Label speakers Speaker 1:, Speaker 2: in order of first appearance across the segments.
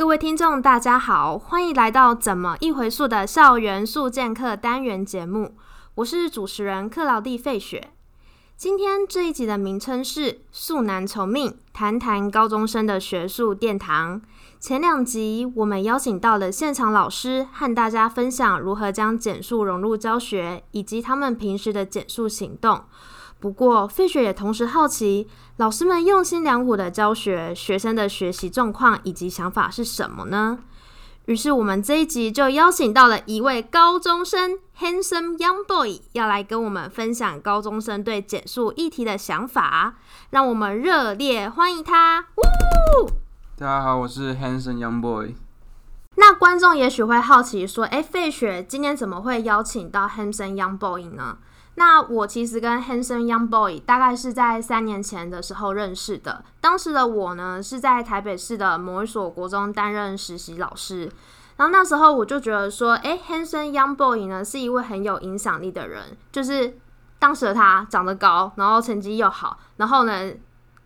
Speaker 1: 各位听众，大家好，欢迎来到《怎么一回溯》的校园速健课单元节目，我是主持人克劳蒂费雪。今天这一集的名称是“速难从命”，谈谈高中生的学术殿堂。前两集我们邀请到了现场老师，和大家分享如何将减速融入教学，以及他们平时的减速行动。不过，费雪也同时好奇，老师们用心良苦的教学，学生的学习状况以及想法是什么呢？于是，我们这一集就邀请到了一位高中生，handsome young boy，要来跟我们分享高中生对减速议题的想法。让我们热烈欢迎他！呜！
Speaker 2: 大家好，我是 handsome young boy。
Speaker 1: 那观众也许会好奇说：“哎，费雪今天怎么会邀请到 handsome young boy 呢？”那我其实跟 Hanson Young Boy 大概是在三年前的时候认识的。当时的我呢是在台北市的某一所国中担任实习老师。然后那时候我就觉得说，哎，Hanson Young Boy 呢是一位很有影响力的人。就是当时的他长得高，然后成绩又好，然后呢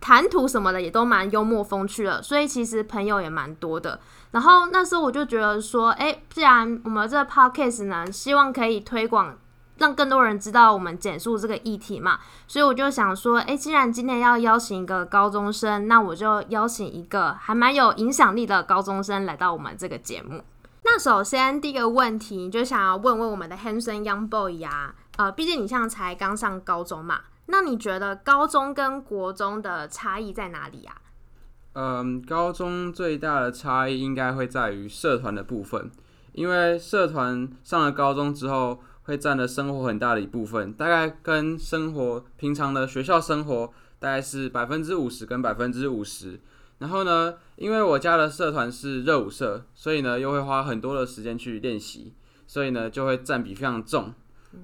Speaker 1: 谈吐什么的也都蛮幽默风趣的，所以其实朋友也蛮多的。然后那时候我就觉得说，哎，既然我们这个 Podcast 呢，希望可以推广。让更多人知道我们减速这个议题嘛，所以我就想说，哎，既然今天要邀请一个高中生，那我就邀请一个还蛮有影响力的高中生来到我们这个节目。那首先第一个问题，就想要问问我们的 Hanson young boy 呀，呃，毕竟你现在才刚上高中嘛，那你觉得高中跟国中的差异在哪里呀？
Speaker 2: 嗯，高中最大的差异应该会在于社团的部分，因为社团上了高中之后。会占了生活很大的一部分，大概跟生活平常的学校生活大概是百分之五十跟百分之五十。然后呢，因为我家的社团是热舞社，所以呢又会花很多的时间去练习，所以呢就会占比非常重。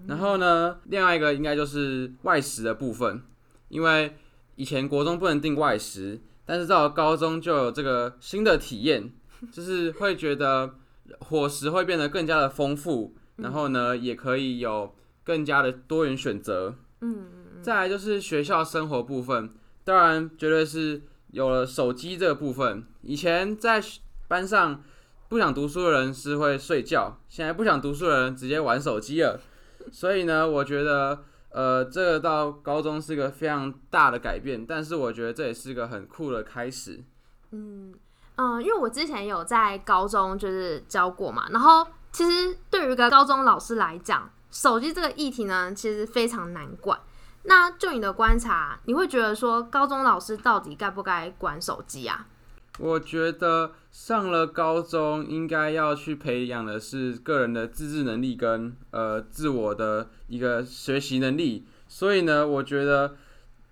Speaker 2: 然后呢，另外一个应该就是外食的部分，因为以前国中不能订外食，但是到了高中就有这个新的体验，就是会觉得伙食会变得更加的丰富。然后呢，也可以有更加的多元选择。嗯，再来就是学校生活部分，当然绝对是有了手机这个部分。以前在班上不想读书的人是会睡觉，现在不想读书的人直接玩手机了。所以呢，我觉得呃，这个到高中是一个非常大的改变，但是我觉得这也是一个很酷的开始。
Speaker 1: 嗯嗯，因为我之前有在高中就是教过嘛，然后。其实对于一个高中老师来讲，手机这个议题呢，其实非常难管。那就你的观察，你会觉得说，高中老师到底该不该管手机啊？
Speaker 2: 我觉得上了高中，应该要去培养的是个人的自制能力跟呃自我的一个学习能力。所以呢，我觉得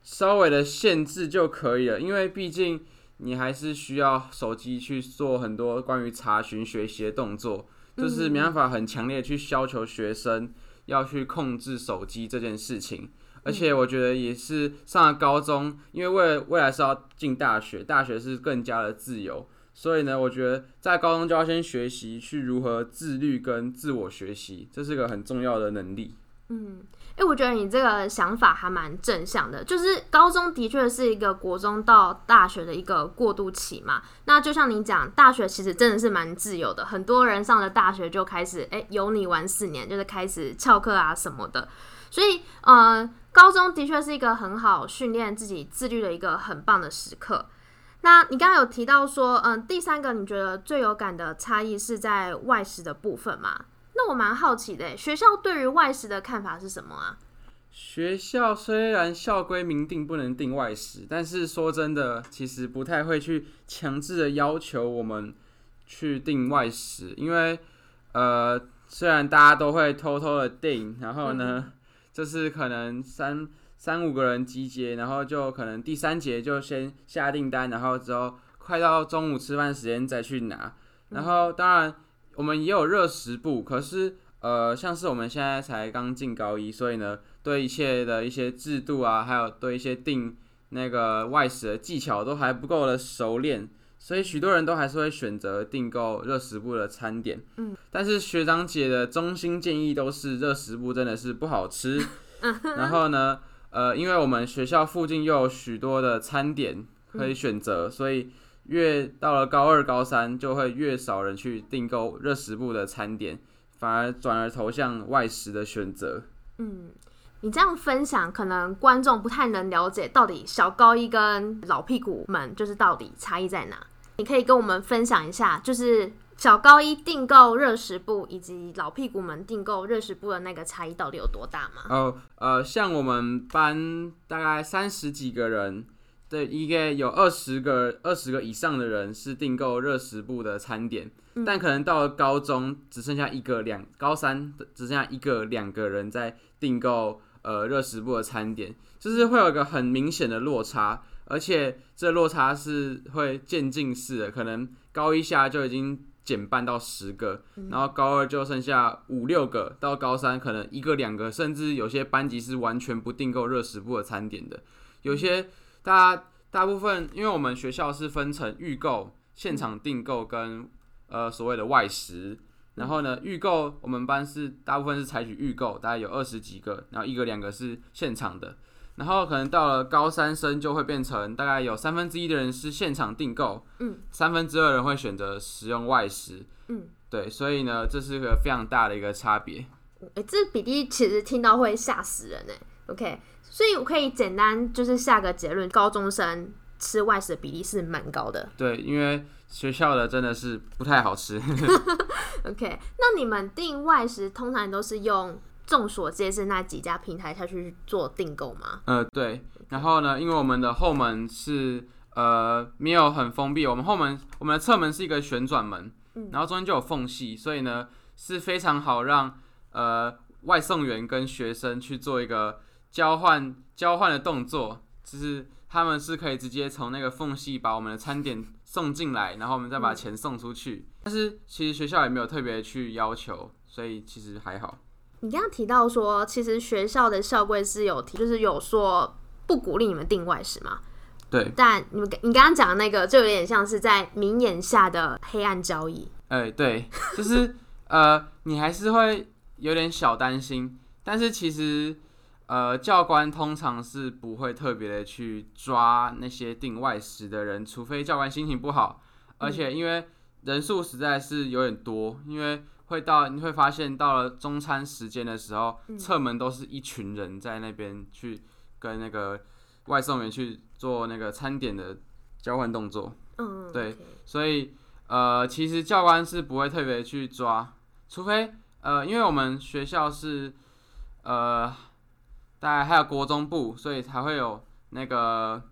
Speaker 2: 稍微的限制就可以了，因为毕竟你还是需要手机去做很多关于查询学习的动作。就是没办法很强烈去要求学生要去控制手机这件事情，而且我觉得也是上了高中，因为未未来是要进大学，大学是更加的自由，所以呢，我觉得在高中就要先学习去如何自律跟自我学习，这是个很重要的能力。
Speaker 1: 嗯。哎，我觉得你这个想法还蛮正向的，就是高中的确是一个国中到大学的一个过渡期嘛。那就像你讲，大学其实真的是蛮自由的，很多人上了大学就开始哎有你玩四年，就是开始翘课啊什么的。所以呃，高中的确是一个很好训练自己自律的一个很棒的时刻。那你刚刚有提到说，嗯，第三个你觉得最有感的差异是在外食的部分吗？那我蛮好奇的，学校对于外食的看法是什么啊？
Speaker 2: 学校虽然校规明定不能订外食，但是说真的，其实不太会去强制的要求我们去订外食，因为呃，虽然大家都会偷偷的订，然后呢，就是可能三三五个人集结，然后就可能第三节就先下订单，然后之后快到中午吃饭时间再去拿，然后当然。我们也有热食部，可是呃，像是我们现在才刚进高一，所以呢，对一切的一些制度啊，还有对一些定那个外食的技巧都还不够的熟练，所以许多人都还是会选择订购热食部的餐点。嗯，但是学长姐的衷心建议都是热食部真的是不好吃。然后呢，呃，因为我们学校附近又有许多的餐点可以选择，所以。越到了高二、高三，就会越少人去订购热食部的餐点，反而转而投向外食的选择。
Speaker 1: 嗯，你这样分享，可能观众不太能了解到底小高一跟老屁股们就是到底差异在哪。你可以跟我们分享一下，就是小高一订购热食部以及老屁股们订购热食部的那个差异到底有多大吗？
Speaker 2: 哦，呃，像我们班大概三十几个人。对，一个有二十个、二十个以上的人是订购热食部的餐点，但可能到了高中只剩下一个两，高三只剩下一个两个人在订购呃热食部的餐点，就是会有一个很明显的落差，而且这落差是会渐进式的，可能高一下就已经减半到十个，然后高二就剩下五六个，到高三可能一个两个，甚至有些班级是完全不订购热食部的餐点的，有些。大大部分，因为我们学校是分成预购、现场订购跟呃所谓的外食。然后呢，预购我们班是大部分是采取预购，大概有二十几个，然后一个两个是现场的。然后可能到了高三生就会变成大概有三分之一的人是现场订购，嗯，三分之二人会选择使用外食，嗯，对，所以呢，这是个非常大的一个差别。
Speaker 1: 哎，这比例其实听到会吓死人哎。OK。所以我可以简单就是下个结论，高中生吃外食的比例是蛮高的。
Speaker 2: 对，因为学校的真的是不太好吃。
Speaker 1: OK，那你们订外食通常都是用众所皆知那几家平台下去做订购吗？
Speaker 2: 呃，对。然后呢，因为我们的后门是呃没有很封闭，我们后门我们的侧门是一个旋转门，然后中间就有缝隙，所以呢是非常好让呃外送员跟学生去做一个。交换交换的动作，就是他们是可以直接从那个缝隙把我们的餐点送进来，然后我们再把钱送出去。但是其实学校也没有特别去要求，所以其实还好。
Speaker 1: 你刚刚提到说，其实学校的校规是有提，就是有说不鼓励你们订外食嘛？
Speaker 2: 对。
Speaker 1: 但你们你刚刚讲的那个，就有点像是在明眼下的黑暗交易。
Speaker 2: 哎，对，就是呃，你还是会有点小担心，但是其实。呃，教官通常是不会特别的去抓那些订外食的人，除非教官心情不好，而且因为人数实在是有点多，因为会到你会发现到了中餐时间的时候，侧门都是一群人在那边去跟那个外送员去做那个餐点的交换动作。嗯，对，所以呃，其实教官是不会特别去抓，除非呃，因为我们学校是呃。大概还有国中部，所以才会有那个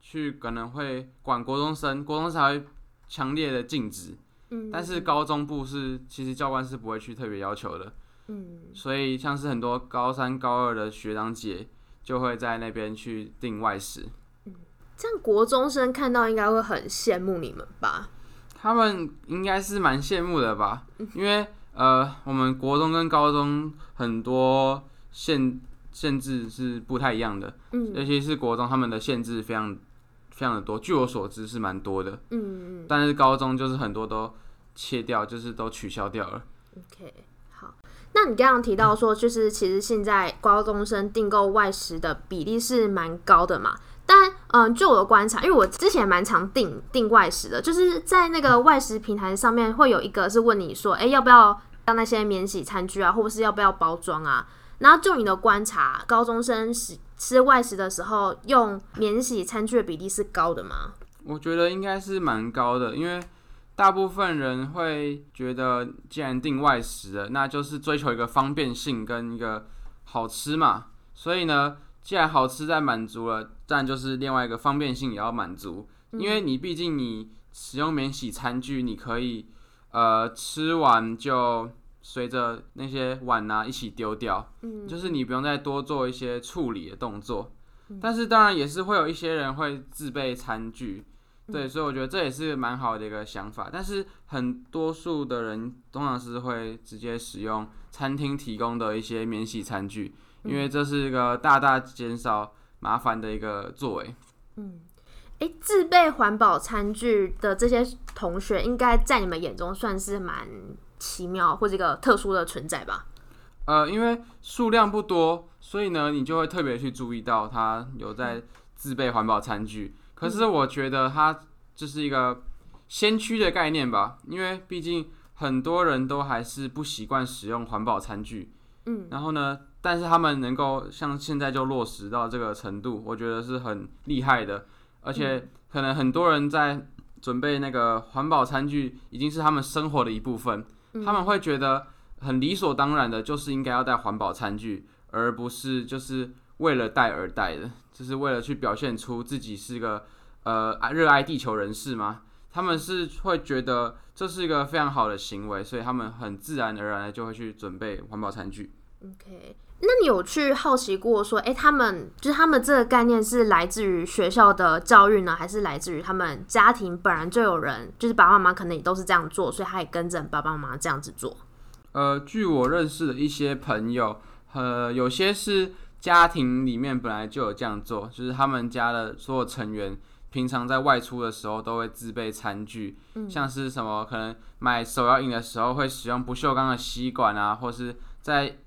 Speaker 2: 去可能会管国中生，国中才会强烈的禁止。嗯，但是高中部是其实教官是不会去特别要求的。嗯，所以像是很多高三、高二的学长姐就会在那边去订外食。
Speaker 1: 嗯，这样国中生看到应该会很羡慕你们吧？
Speaker 2: 他们应该是蛮羡慕的吧？因为呃，我们国中跟高中很多限。限制是不太一样的，嗯，尤其是国中，他们的限制非常非常的多。据我所知是蛮多的，嗯嗯。但是高中就是很多都切掉，就是都取消掉了。
Speaker 1: OK，好。那你刚刚提到说，就是其实现在高中生订购外食的比例是蛮高的嘛？但嗯，就我的观察，因为我之前蛮常订订外食的，就是在那个外食平台上面会有一个是问你说，哎，要不要要那些免洗餐具啊，或者是要不要包装啊？然后就你的观察，高中生吃吃外食的时候用免洗餐具的比例是高的吗？
Speaker 2: 我觉得应该是蛮高的，因为大部分人会觉得，既然订外食了，那就是追求一个方便性跟一个好吃嘛。所以呢，既然好吃在满足了，但就是另外一个方便性也要满足。因为你毕竟你使用免洗餐具，你可以呃吃完就。随着那些碗啊一起丢掉，嗯，就是你不用再多做一些处理的动作，但是当然也是会有一些人会自备餐具，对，所以我觉得这也是蛮好的一个想法。但是很多数的人通常是会直接使用餐厅提供的一些免洗餐具，因为这是一个大大减少麻烦的一个作为。
Speaker 1: 嗯，哎，自备环保餐具的这些同学，应该在你们眼中算是蛮。奇妙或者一个特殊的存在吧。
Speaker 2: 呃，因为数量不多，所以呢，你就会特别去注意到它有在自备环保餐具。可是我觉得它就是一个先驱的概念吧，因为毕竟很多人都还是不习惯使用环保餐具。
Speaker 1: 嗯，
Speaker 2: 然后呢，但是他们能够像现在就落实到这个程度，我觉得是很厉害的。而且可能很多人在准备那个环保餐具，已经是他们生活的一部分。他们会觉得很理所当然的，就是应该要带环保餐具，而不是就是为了带而带的，就是为了去表现出自己是个呃热爱地球人士吗？他们是会觉得这是一个非常好的行为，所以他们很自然而然的就会去准备环保餐具。
Speaker 1: OK，那你有去好奇过说，哎，他们就是他们这个概念是来自于学校的教育呢，还是来自于他们家庭本来就有人，就是爸爸妈妈可能也都是这样做，所以他也跟着爸爸妈妈这样子做？
Speaker 2: 呃，据我认识的一些朋友，呃，有些是家庭里面本来就有这样做，就是他们家的所有成员平常在外出的时候都会自备餐具，像是什么可能买手摇饮的时候会使用不锈钢的吸管啊，或是在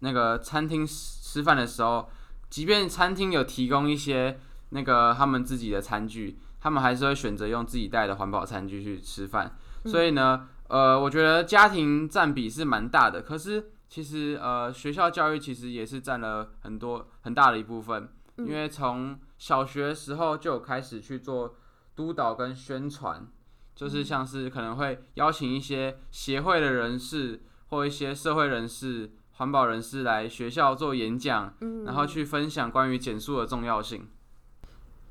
Speaker 2: 那个餐厅吃饭的时候，即便餐厅有提供一些那个他们自己的餐具，他们还是会选择用自己带的环保餐具去吃饭。所以呢，呃，我觉得家庭占比是蛮大的。可是其实呃，学校教育其实也是占了很多很大的一部分，因为从小学时候就有开始去做督导跟宣传，就是像是可能会邀请一些协会的人士或一些社会人士。环保人士来学校做演讲，然后去分享关于减速的重要性。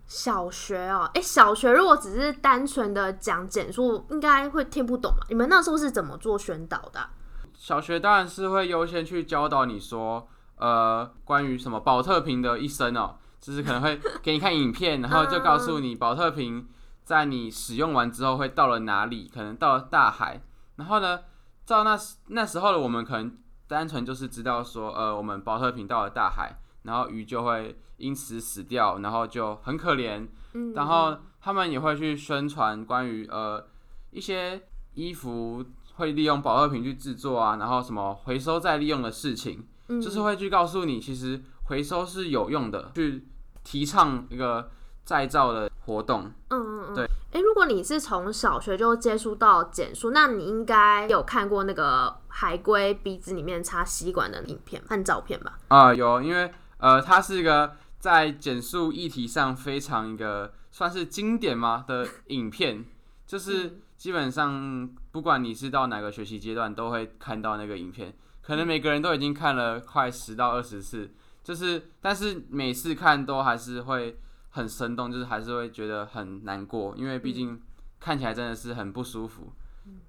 Speaker 1: 小学哦，哎，小学如果只是单纯的讲减速，应该会听不懂嘛？你们那时候是怎么做宣导的？
Speaker 2: 小学当然是会优先去教导你说，呃，关于什么保特瓶的一生哦，就是可能会给你看影片，然后就告诉你保特瓶在你使用完之后会到了哪里，可能到了大海。然后呢，照那那时候的我们可能。单纯就是知道说，呃，我们保特瓶到了大海，然后鱼就会因此死掉，然后就很可怜。嗯，然后他们也会去宣传关于呃一些衣服会利用保特瓶去制作啊，然后什么回收再利用的事情，就是会去告诉你，其实回收是有用的，去提倡一个再造的活动。嗯嗯嗯，对。
Speaker 1: 哎，如果你是从小学就接触到减速，那你应该有看过那个海龟鼻子里面插吸管的影片和照片吧？
Speaker 2: 啊，有，因为呃，它是一个在减速议题上非常一个算是经典吗？的影片，就是基本上不管你是到哪个学习阶段，都会看到那个影片，可能每个人都已经看了快十到二十次，就是但是每次看都还是会。很生动，就是还是会觉得很难过，因为毕竟看起来真的是很不舒服，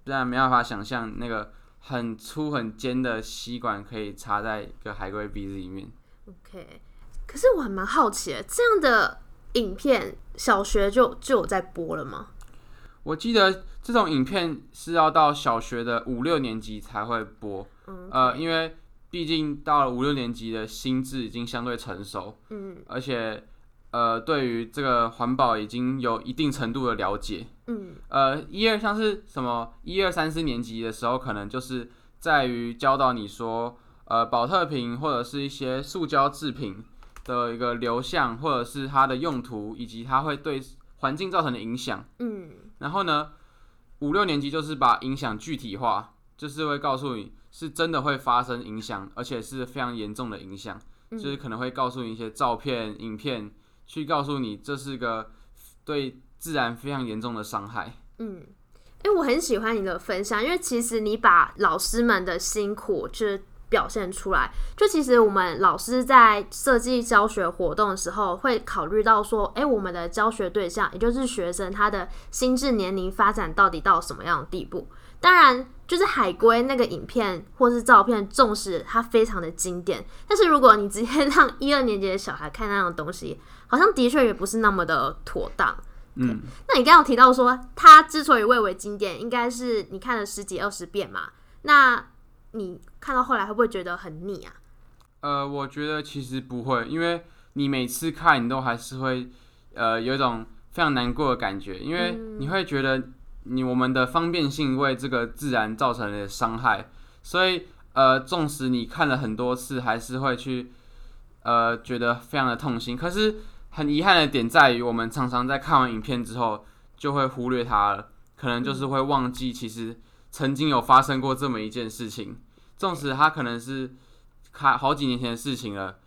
Speaker 2: 不然没办法想象那个很粗很尖的吸管可以插在一个海龟鼻子里面。
Speaker 1: OK，可是我还蛮好奇，这样的影片小学就就有在播了吗？
Speaker 2: 我记得这种影片是要到小学的五六年级才会播，呃，因为毕竟到了五六年级的心智已经相对成熟，嗯，而且。呃，对于这个环保已经有一定程度的了解。嗯，呃，一二像是什么一二三四年级的时候，可能就是在于教导你说，呃，保特瓶或者是一些塑胶制品的一个流向，或者是它的用途，以及它会对环境造成的影响。嗯，然后呢，五六年级就是把影响具体化，就是会告诉你是真的会发生影响，而且是非常严重的影响，就是可能会告诉你一些照片、影片。去告诉你，这是个对自然非常严重的伤害。
Speaker 1: 嗯，哎，我很喜欢你的分享，因为其实你把老师们的辛苦就表现出来。就其实我们老师在设计教学活动的时候，会考虑到说，哎，我们的教学对象，也就是学生，他的心智年龄发展到底到什么样的地步？当然，就是海龟那个影片或是照片，重视它非常的经典，但是如果你直接让一二年级的小孩看那样东西，好像的确也不是那么的妥当。嗯，那你刚刚提到说，它之所以蔚为经典，应该是你看了十几二十遍嘛？那你看到后来会不会觉得很腻啊？
Speaker 2: 呃，我觉得其实不会，因为你每次看，你都还是会呃有一种非常难过的感觉，因为你会觉得。你我们的方便性为这个自然造成了伤害，所以呃，纵使你看了很多次，还是会去呃觉得非常的痛心。可是很遗憾的点在于，我们常常在看完影片之后，就会忽略它了，可能就是会忘记其实曾经有发生过这么一件事情，纵使它可能是看好几年前的事情了，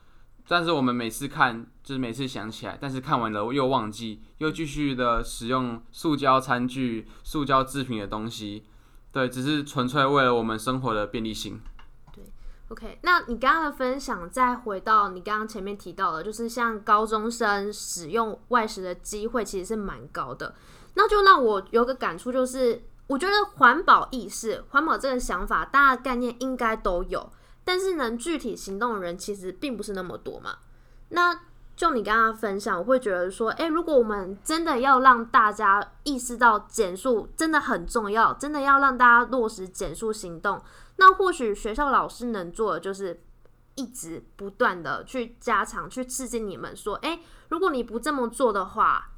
Speaker 2: 但是我们每次看就是每次想起来，但是看完了又忘记，又继续的使用塑胶餐具、塑胶制品的东西，对，只是纯粹为了我们生活的便利性。
Speaker 1: OK，那你刚刚的分享，再回到你刚刚前面提到的，就是像高中生使用外食的机会其实是蛮高的，那就让我有个感触，就是我觉得环保意识、环保这个想法，大家概念应该都有，但是能具体行动的人其实并不是那么多嘛。那就你刚刚分享，我会觉得说，诶，如果我们真的要让大家意识到减速真的很重要，真的要让大家落实减速行动。那或许学校老师能做的就是一直不断的去加强、去刺激你们说，诶，如果你不这么做的话，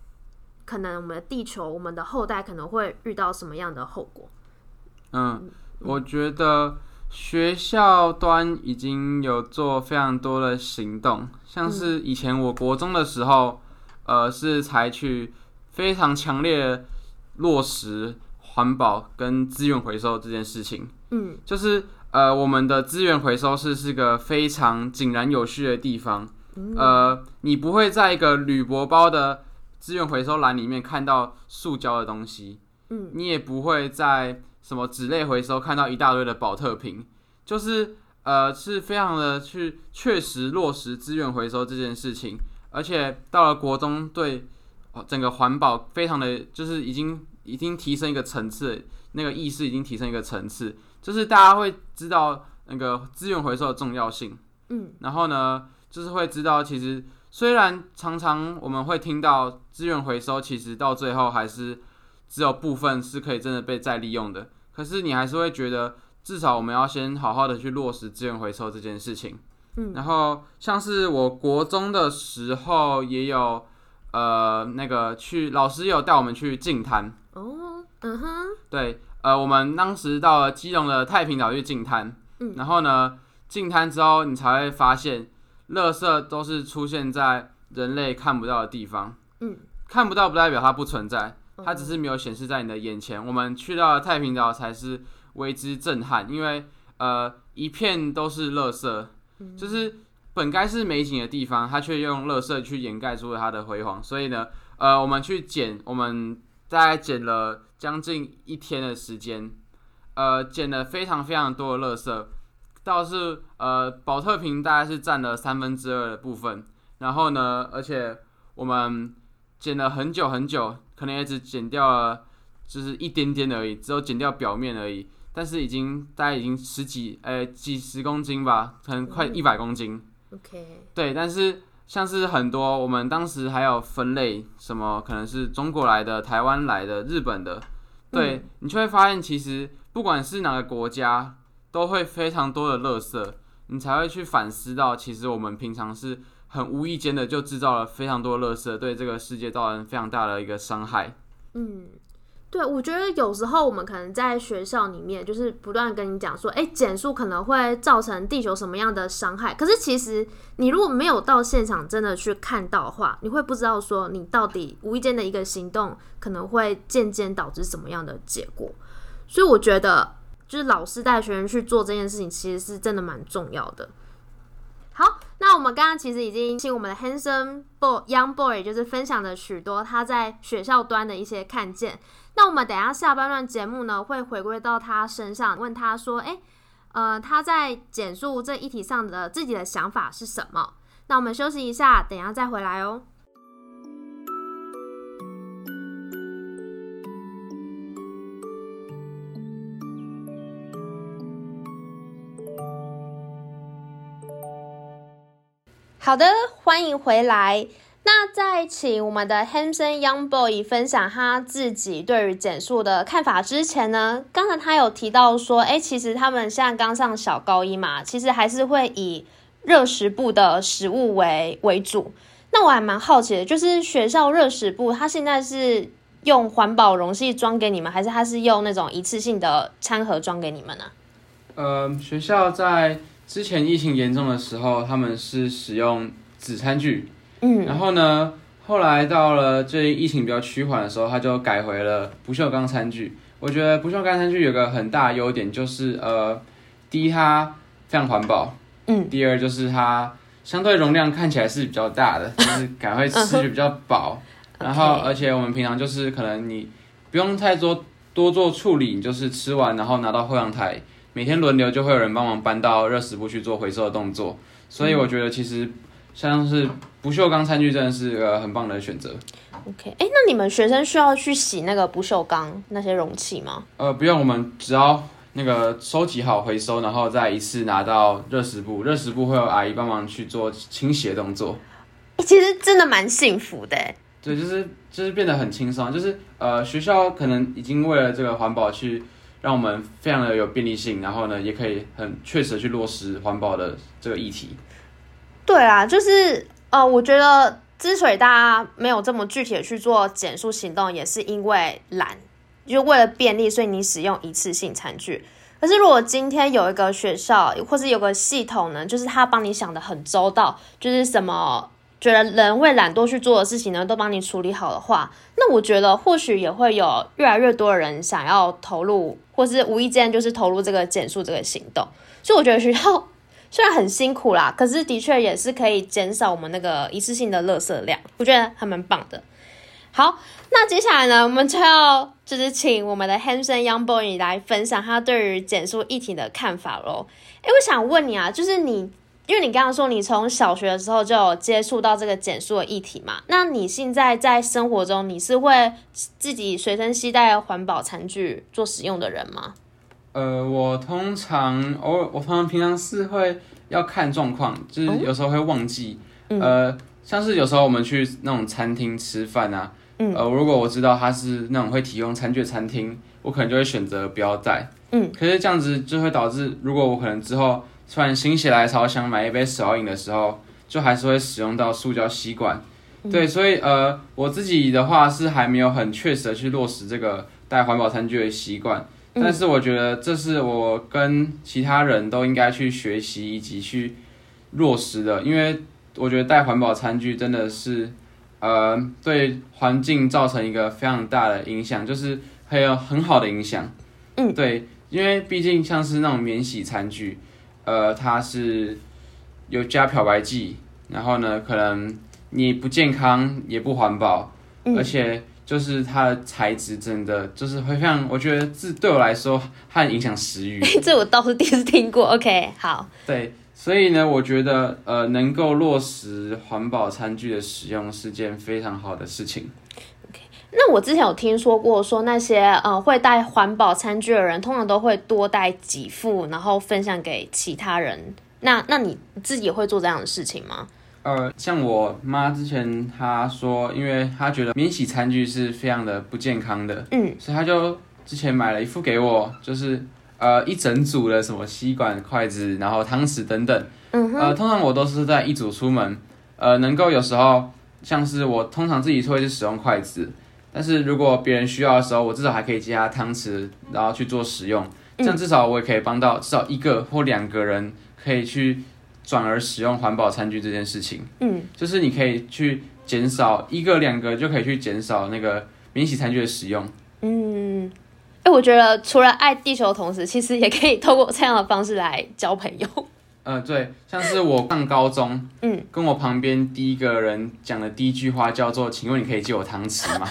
Speaker 1: 可能我们的地球、我们的后代可能会遇到什么样的后果？
Speaker 2: 嗯，我觉得学校端已经有做非常多的行动，像是以前我国中的时候，呃，是采取非常强烈的落实环保跟资源回收这件事情。
Speaker 1: 嗯
Speaker 2: 就是呃，我们的资源回收是是个非常井然有序的地方。呃，你不会在一个铝箔包的资源回收栏里面看到塑胶的东西，
Speaker 1: 嗯，
Speaker 2: 你也不会在什么纸类回收看到一大堆的保特瓶，就是呃是非常的去确实落实资源回收这件事情，而且到了国中对哦整个环保非常的就是已经已经提升一个层次，那个意识已经提升一个层次，就是大家会知道那个资源回收的重要性。
Speaker 1: 嗯
Speaker 2: 然后呢，就是会知道，其实虽然常常我们会听到资源回收，其实到最后还是只有部分是可以真的被再利用的。可是你还是会觉得，至少我们要先好好的去落实资源回收这件事情。
Speaker 1: 嗯
Speaker 2: 然后像是我国中的时候，也有呃那个去老师有带我们去净滩，
Speaker 1: 哦，嗯哼，
Speaker 2: 对，呃，我们当时到了基隆的太平岛去进滩，
Speaker 1: 嗯
Speaker 2: 然后呢，进滩之后，你才会发现，垃圾都是出现在人类看不到的地方。
Speaker 1: 嗯，
Speaker 2: 看不到不代表它不存在，它只
Speaker 1: 哦
Speaker 2: 是没有显示在你的眼前。我们去到了太平岛才是为之震撼，因为呃，一片都是垃圾，
Speaker 1: 嗯
Speaker 2: 就是本该是美景的地方，它却用垃圾去掩盖住了它的辉煌。所以呢，呃，我们去捡，我们大概捡了将近一天的时间，呃，捡了非常非常多的垃圾，倒是呃，保特瓶大概是占了三分之二的部分。然后呢，而且我们捡了很久很久，可能也只捡掉了就是一点点而已，只有捡掉表面而已。但是已经大概已经十几呃几十公斤吧，可能快
Speaker 1: 嗯
Speaker 2: 一百公斤。
Speaker 1: ，OK，
Speaker 2: 对，但是像是很多我们当时还有分类，什么可能是中国来的、台湾来的、日本的，对、你就会发现，其实不管是哪个国家，都会非常多的垃圾，你才会去反思到，其实我们平常是很无意间的就制造了非常多的垃圾，对这个世界造成非常大的一个伤害。
Speaker 1: 嗯，对，我觉得有时候我们可能在学校里面，就是不断跟你讲说，哎，减速可能会造成地球什么样的伤害。可是其实你如果没有到现场真的去看到的话，你会不知道说你到底无意间的一个行动可能会渐渐导致什么样的结果。所以我觉得，就是老师带学生去做这件事情，其实是真的蛮重要的。好，那我们刚刚其实已经请我们的 handsome boy young boy 就是分享了许多他在学校端的一些看见。那我们等下下半段节目呢，会回归到他身上，问他说：“诶，呃，他在减速这一题上的自己的想法是什么？”那我们休息一下，等下再回来哦。好的，欢迎回来。那在请我们的 Hanson Young Boy 分享他自己对于减速的看法之前呢，刚才他有提到说，哎，其实他们现在刚上小高一嘛，其实还是会以热食部的食物为为主。那我还蛮好奇的，就是学校热食部，它现在是用环保容器装给你们，还是它是用那种一次性的餐盒装给你们呢、
Speaker 2: 呃，学校在之前疫情严重的时候，他们是使用纸餐具，
Speaker 1: 嗯
Speaker 2: 然后呢，后来到了最近疫情比较趋缓的时候，他就改回了不锈钢餐具。我觉得不锈钢餐具有个很大的优点，就是呃，第一它非常环保，
Speaker 1: 嗯，
Speaker 2: 第二就是它相对容量看起来是比较大的，就是感会吃就比较饱。然后而且我们平常就是可能你不用太多多做处理，你就是吃完然后拿到后阳台，每天轮流就会有人帮忙搬到热食部去做回收的动作。所以我觉得其实像是不锈钢餐具真的是个很棒的选择。
Speaker 1: OK，哎，那你们学生需要去洗那个不锈钢那些容器吗？
Speaker 2: 呃，不用，我们只要那个收集好回收，然后再一次拿到热食部，热食部会有阿姨帮忙去做清洗的动作。
Speaker 1: 诶其实真的蛮幸福的诶。
Speaker 2: 对，就是就是变得很轻松，就是呃学校可能已经为了这个环保去让我们非常的有便利性，然后呢也可以很确实的去落实环保的这个议题。
Speaker 1: 对啊，就是呃，我觉得之所以大家没有这么具体的去做减速行动，也是因为懒，就为了便利，所以你使用一次性餐具。可是如果今天有一个学校或是有个系统呢，就是他帮你想的很周到，就是什么觉得人会懒惰去做的事情呢，都帮你处理好的话，那我觉得或许也会有越来越多的人想要投入，或是无意间就是投入这个减速这个行动。所以我觉得学校虽然很辛苦啦，可是的确也是可以减少我们那个一次性的垃圾量，我觉得还蛮棒的。好，那接下来呢，我们就要就是请我们的 Hanson Young Boy 来分享他对于减速议题的看法喽。诶，我想问你啊，就是你，因为你刚刚说你从小学的时候就有接触到这个减速的议题嘛，那你现在在生活中你是会自己随身携带环保餐具做使用的人吗？
Speaker 2: 呃，我通常偶尔，我通常平常是会要看状况，就是有时候会忘记。呃，像是有时候我们去那种餐厅吃饭啊，呃，如果我知道它是那种会提供餐具的餐厅，我可能就会选择不要带。
Speaker 1: 嗯，
Speaker 2: 可是这样子就会导致，如果我可能之后突然心血来潮想买一杯手摇饮的时候，就还是会使用到塑胶吸管。对，所以呃，我自己的话是还没有很确实的去落实这个带环保餐具的习惯。但是我觉得这是我跟其他人都应该去学习以及去落实的，因为我觉得带环保餐具真的是，呃，对环境造成一个非常大的影响，就是很有很好的影响。
Speaker 1: 嗯，
Speaker 2: 对，因为毕竟像是那种免洗餐具，呃，它是有加漂白剂，然后呢，可能你不健康也不环保，而且。就是它的材质真的就是会像，我觉得这对我来说它很影响食欲。
Speaker 1: 这我倒是第一次听过。OK，好，
Speaker 2: 对，所以呢，我觉得呃，能够落实环保餐具的使用是件非常好的事情。
Speaker 1: OK，那我之前有听说过，说那些呃会带环保餐具的人，通常都会多带几副，然后分享给其他人。那那你自己也会做这样的事情吗？
Speaker 2: 呃，像我妈之前她说，因为她觉得免洗餐具是非常的不健康的，
Speaker 1: 嗯，
Speaker 2: 所以她就之前买了一副给我，就是呃一整组的什么吸管、筷子，然后汤匙等等。
Speaker 1: 嗯
Speaker 2: 呃，通常我都是在一组出门，呃，能够有时候像是我通常自己会去使用筷子，但是如果别人需要的时候，我至少还可以接他汤匙，然后去做使用，这样至少我也可以帮到至少一个或两个人可以去转而使用环保餐具这件事情。
Speaker 1: 嗯，
Speaker 2: 就是你可以去减少一个两个就可以去减少那个免洗餐具的使用。
Speaker 1: 嗯，哎、我觉得除了爱地球的同时，其实也可以透过这样的方式来交朋友。
Speaker 2: 呃，对，像是我上高中，
Speaker 1: 嗯，
Speaker 2: 跟我旁边第一个人讲的第一句话叫做“请问你可以借我汤匙吗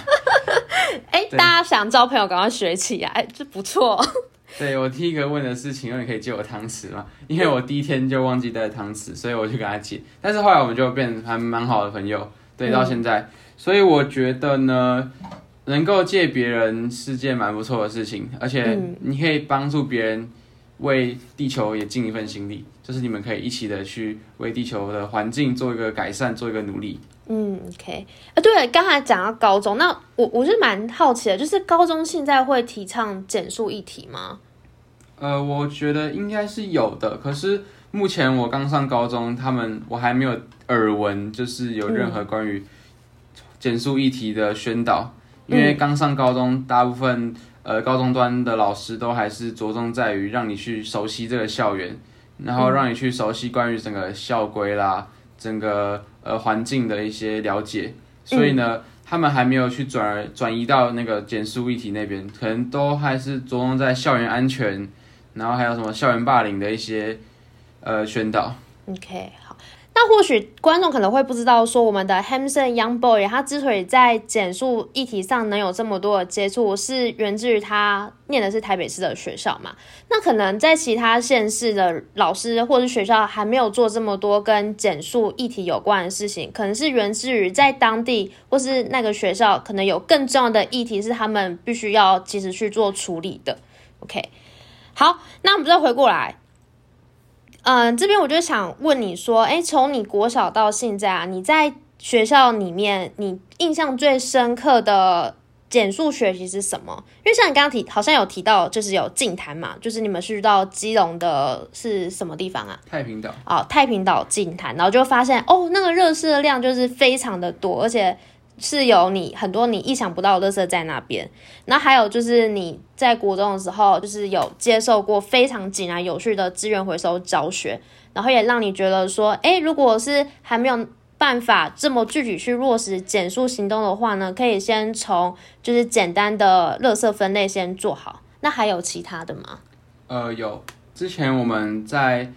Speaker 1: 哎、
Speaker 2: 对
Speaker 1: 大家想交朋友，赶快学起来，哎，这不错。”
Speaker 2: 对我第一个问的是“请问你可以借我汤匙吗？”因为我第一天就忘记带汤匙，所以我就跟他借。但是后来我们就变还蛮好的朋友，对，到现在。所以我觉得呢，能够借别人是件蛮不错的事情，而且
Speaker 1: 嗯
Speaker 2: 你可以帮助别人为地球也尽一份心力，就是你们可以一起的去为地球的环境做一个改善，做一个努力。
Speaker 1: 嗯，OK，啊，对了，刚才讲到高中，那我我是蛮好奇的，就是高中现在会提倡减速议题吗？
Speaker 2: 呃，我觉得应该是有的，可是目前我刚上高中，他们我还没有耳闻，就是有任何关于减速议题的宣导，因为刚上高中，大部分呃高中端的老师都还是着重在于让你去熟悉这个校园，然后让你去熟悉关于整个校规啦，整个呃环境的一些了解，所以呢，他们还没有去转而转移到那个减速议题那边，可能都还是着重在校园安全，然后还有什么校园霸凌的一些呃宣导。
Speaker 1: OK，好。那或许观众可能会不知道，说我们的 Hamson Young Boy 他之所以在减速议题上能有这么多的接触，是源自于他念的是台北市的学校嘛？那可能在其他县市的老师或者学校还没有做这么多跟减速议题有关的事情，可能是源自于在当地或是那个学校，可能有更重要的议题是他们必须要及时去做处理的。OK，好，那我们再回过来。嗯，这边我就想问你说，哎，从你国小到现在啊，你在学校里面，你印象最深刻的减速学习是什么？因为像你刚刚提，好像有提到，就是有净滩嘛，就是你们去到基隆的是什么地方啊？
Speaker 2: 太平岛，
Speaker 1: 哦，太平岛净滩，然后就发现哦，那个热湿的量就是非常的多，而且是有你很多你意想不到的垃圾在那边。那还有就是你在国中的时候，就是有接受过非常井然有序的资源回收教学，然后也让你觉得说，诶，如果是还没有办法这么具体去落实减速行动的话呢，可以先从就是简单的垃圾分类先做好。那还有其他的吗？
Speaker 2: 呃，有之前我们在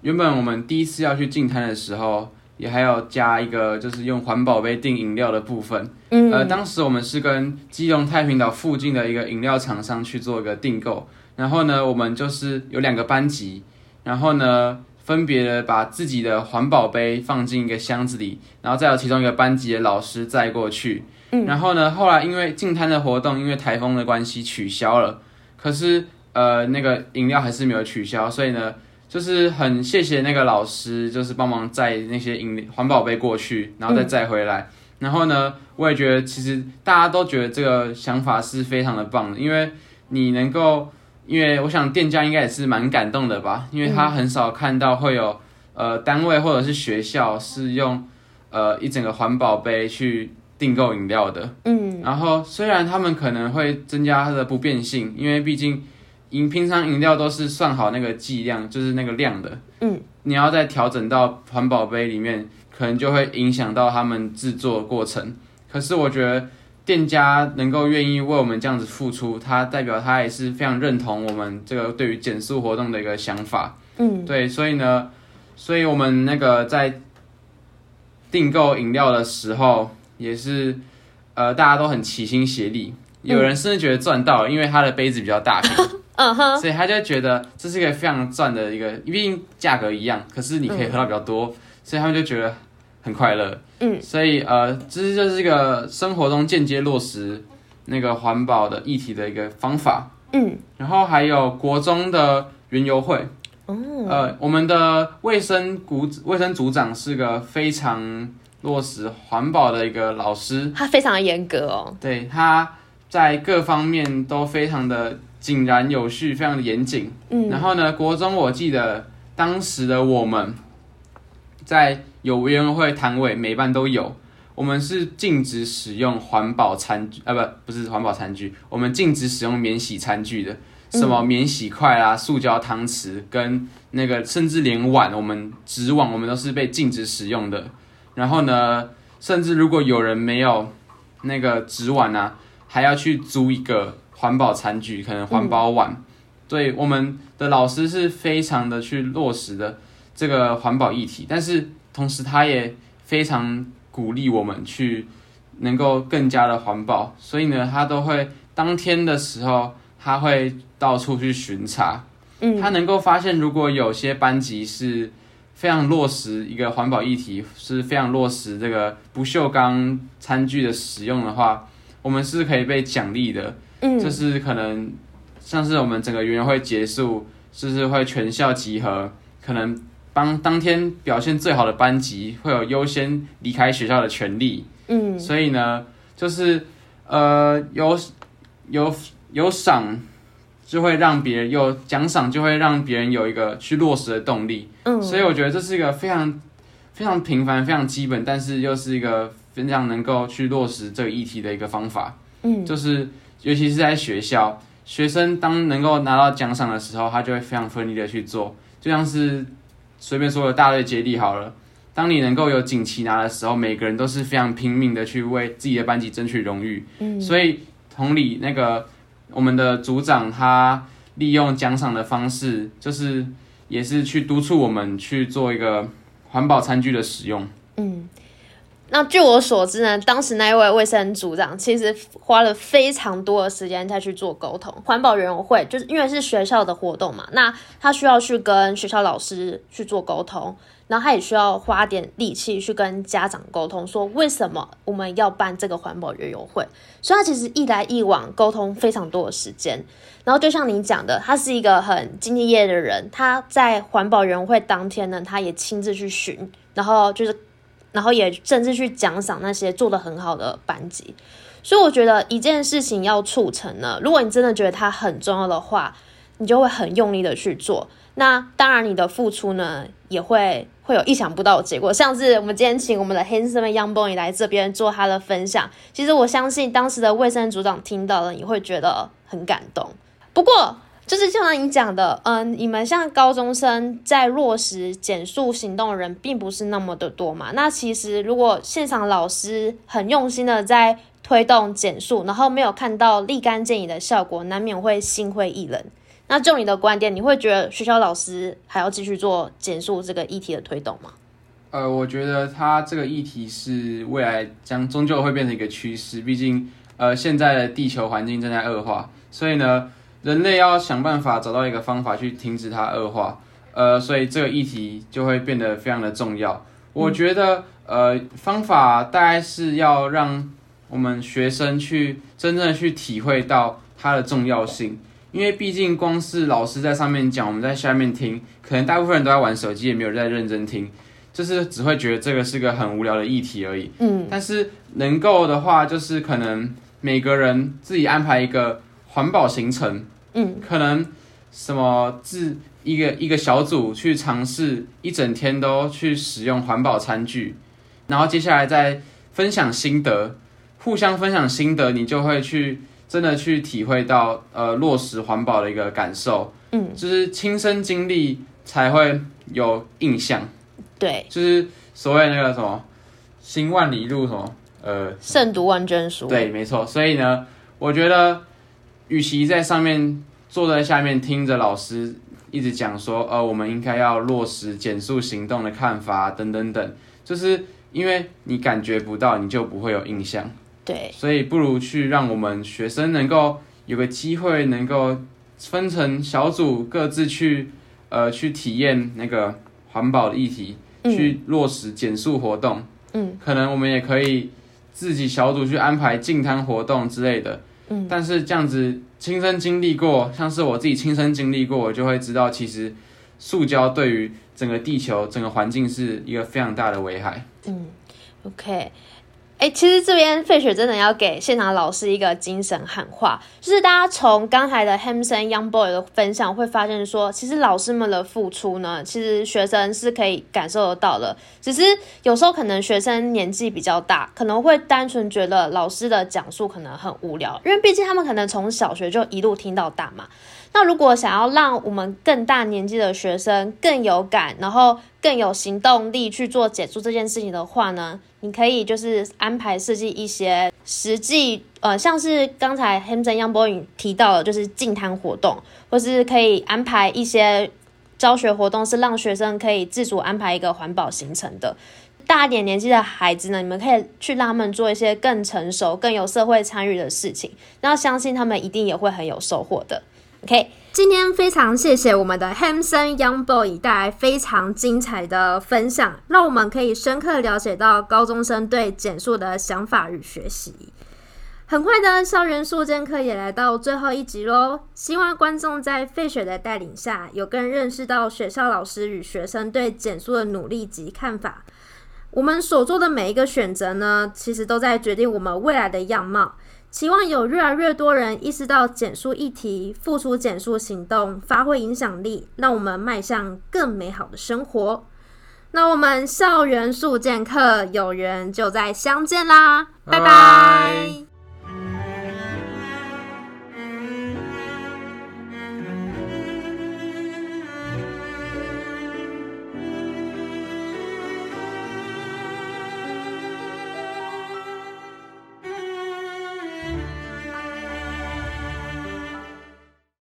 Speaker 2: 原本我们第一次要去进摊的时候，也还有加一个就是用环保杯订饮料的部分。
Speaker 1: 嗯
Speaker 2: 呃，当时我们是跟基隆太平岛附近的一个饮料厂商去做一个订购，然后呢，我们就是有两个班级，然后呢，分别的把自己的环保杯放进一个箱子里，然后再有其中一个班级的老师载过去。嗯，然后呢，后来因为进摊的活动因为台风的关系取消了，可是呃那个饮料还是没有取消，所以呢。就是很谢谢那个老师，就是帮忙载那些饮环保杯过去，然后再载回来。然后呢，我也觉得其实大家都觉得这个想法是非常的棒的，因为你能够，因为我想店家应该也是蛮感动的吧，因为他很少看到会有呃单位或者是学校是用呃一整个环保杯去订购饮料的。
Speaker 1: 嗯，
Speaker 2: 然后虽然他们可能会增加它的不便性，因为毕竟饮平常饮料都是算好那个剂量，就是那个量的。
Speaker 1: 嗯，
Speaker 2: 你要再调整到环保杯里面，可能就会影响到他们制作过程。可是我觉得店家能够愿意为我们这样子付出，他代表他也是非常认同我们这个对于减速活动的一个想法。
Speaker 1: 嗯，
Speaker 2: 对，所以呢，所以我们那个在订购饮料的时候，也是呃大家都很齐心协力。有人甚至觉得赚到了，因为他的杯子比较大瓶，
Speaker 1: 嗯哼，
Speaker 2: 所以他就觉得这是一个非常赚的一个，因为价格一样，可是你可以喝到比较多，所以他们就觉得很快乐。
Speaker 1: 嗯，
Speaker 2: 所以呃，这就是一个生活中间接落实那个环保的议题的一个方法。
Speaker 1: 嗯，
Speaker 2: 然后还有国中的园游会，
Speaker 1: 哦，
Speaker 2: 呃，我们的卫生股卫生组长是个非常落实环保的一个老师，
Speaker 1: 他非常的严格哦。
Speaker 2: 对他在各方面都非常的井然有序，非常的严谨。
Speaker 1: 嗯，
Speaker 2: 然后呢，国中我记得当时的我们在有委员会摊位，每班都有。我们是禁止使用环保餐具，啊不不是环保餐具，我们禁止使用免洗餐具的，什么免洗筷啦、塑胶汤匙跟那个甚至连碗，我们纸碗我们都是被禁止使用的。然后呢，甚至如果有人没有那个纸碗啊，还要去租一个环保餐具，可能环保碗。对，我们的老师是非常的去落实的这个环保议题，但是同时他也非常鼓励我们去能够更加的环保，所以呢，他都会当天的时候，他会到处去巡查，
Speaker 1: 嗯
Speaker 2: 他能够发现如果有些班级是非常落实一个环保议题，是非常落实这个不锈钢餐具的使用的话，我们是可以被奖励的。
Speaker 1: 嗯，
Speaker 2: 就是可能像是我们整个园游会结束，就是会全校集合，可能帮当天表现最好的班级会有优先离开学校的权利。
Speaker 1: 嗯
Speaker 2: 所以呢，就是呃有有有赏，就会让别人有奖赏，就会让别人有一个去落实的动力。
Speaker 1: 嗯，
Speaker 2: 所以我觉得这是一个非常非常平凡、非常基本，但是又是一个非常能够去落实这个议题的一个方法。
Speaker 1: 嗯
Speaker 2: 就是尤其是在学校，学生当能够拿到奖赏的时候，他就会非常奋力的去做，就像是随便说的大队接力好了，当你能够有锦旗拿的时候，每个人都是非常拼命的去为自己的班级争取荣誉。嗯，所以同理，那个我们的组长他利用奖赏的方式，就是也是去督促我们去做一个环保餐具的使用。
Speaker 1: 嗯。那据我所知呢，当时那一位卫生组长其实花了非常多的时间在去做沟通。环保委员会就是因为是学校的活动嘛，那他需要去跟学校老师去做沟通，然后他也需要花点力气去跟家长沟通，说为什么我们要办这个环保委员会。所以他其实一来一往沟通非常多的时间。然后就像你讲的，他是一个很敬业的人，他在环保委员会当天呢，他也亲自去巡，然后就是。然后也甚至去奖赏那些做的很好的班级，所以我觉得一件事情要促成呢，如果你真的觉得它很重要的话，你就会很用力的去做。那当然，你的付出呢，也会会有意想不到的结果。像是我们今天请我们的 handsome young boy 来这边做他的分享，其实我相信当时的卫生组长听到了，你会觉得很感动。不过，就是就像你讲的，嗯，你们像高中生在落实减速行动的人并不是那么的多嘛。那其实如果现场老师很用心的在推动减速，然后没有看到立竿见影的效果，难免会心灰意冷。那就你的观点，你会觉得学校老师还要继续做减速这个议题的推动吗？
Speaker 2: 呃，我觉得他这个议题是未来将终究会变成一个趋势，毕竟呃现在的地球环境正在恶化，所以呢。人类要想办法找到一个方法去停止它恶化，呃，所以这个议题就会变得非常的重要。我觉得，呃，方法大概是要让我们学生去真正的去体会到它的重要性，因为毕竟光是老师在上面讲，我们在下面听，可能大部分人都在玩手机，也没有在认真听，就是只会觉得这个是个很无聊的议题而已。嗯，但是能够的话，就是可能每个人自己安排一个环保行程。嗯，可能什么自一个一个小组去尝试一整天都去使用环保餐具，然后接下来再分享心得，互相分享心得，你就会去真的去体会到呃落实环保的一个感受。嗯，就是亲身经历才会有印象。
Speaker 1: 对，
Speaker 2: 就是所谓那个什么行万里路什么呃
Speaker 1: 胜读万卷书。
Speaker 2: 对，没错。所以呢，我觉得。与其在上面坐在下面听着老师一直讲说，呃，我们应该要落实减速行动的看法等等等，就是因为你感觉不到，你就不会有印象。
Speaker 1: 对，
Speaker 2: 所以不如去让我们学生能够有个机会，能够分成小组，各自去呃去体验那个环保的议题，去落实减速活动。嗯，可能我们也可以自己小组去安排净滩活动之类的。但是这样子亲身经历过，像是我自己亲身经历过，我就会知道，其实塑胶对于整个地球、整个环境是一个非常大的危害。
Speaker 1: 嗯，OK。哎，其实这边费雪真的要给现场老师一个精神喊话，就是大家从刚才的 Hamson Young Boy 的分享会发现，说其实老师们的付出呢，其实学生是可以感受得到的。只是有时候可能学生年纪比较大，可能会单纯觉得老师的讲述可能很无聊，因为毕竟他们可能从小学就一路听到大嘛。那如果想要让我们更大年纪的学生更有感，然后更有行动力去做解说这件事情的话呢，你可以就是安排设计一些实际，呃，像是刚才 Hamson Young Boy 提到的，就是净滩活动，或是可以安排一些教学活动，是让学生可以自主安排一个环保行程的。大一点年纪的孩子呢，你们可以去让他们做一些更成熟、更有社会参与的事情，那相信他们一定也会很有收获的。OK，今天非常谢谢我们的 Hamson Young Boy 带来非常精彩的分享，让我们可以深刻了解到高中生对减速的想法与学习。很快的校园速健课也来到最后一集喽，希望观众在费雪的带领下，有更认识到学校老师与学生对减速的努力及看法。我们所做的每一个选择呢，其实都在决定我们未来的样貌。希望有越来越多人意识到减速议题，付出减速行动，发挥影响力，让我们迈向更美好的生活。那我们校园速健课有缘就再相见啦，拜拜。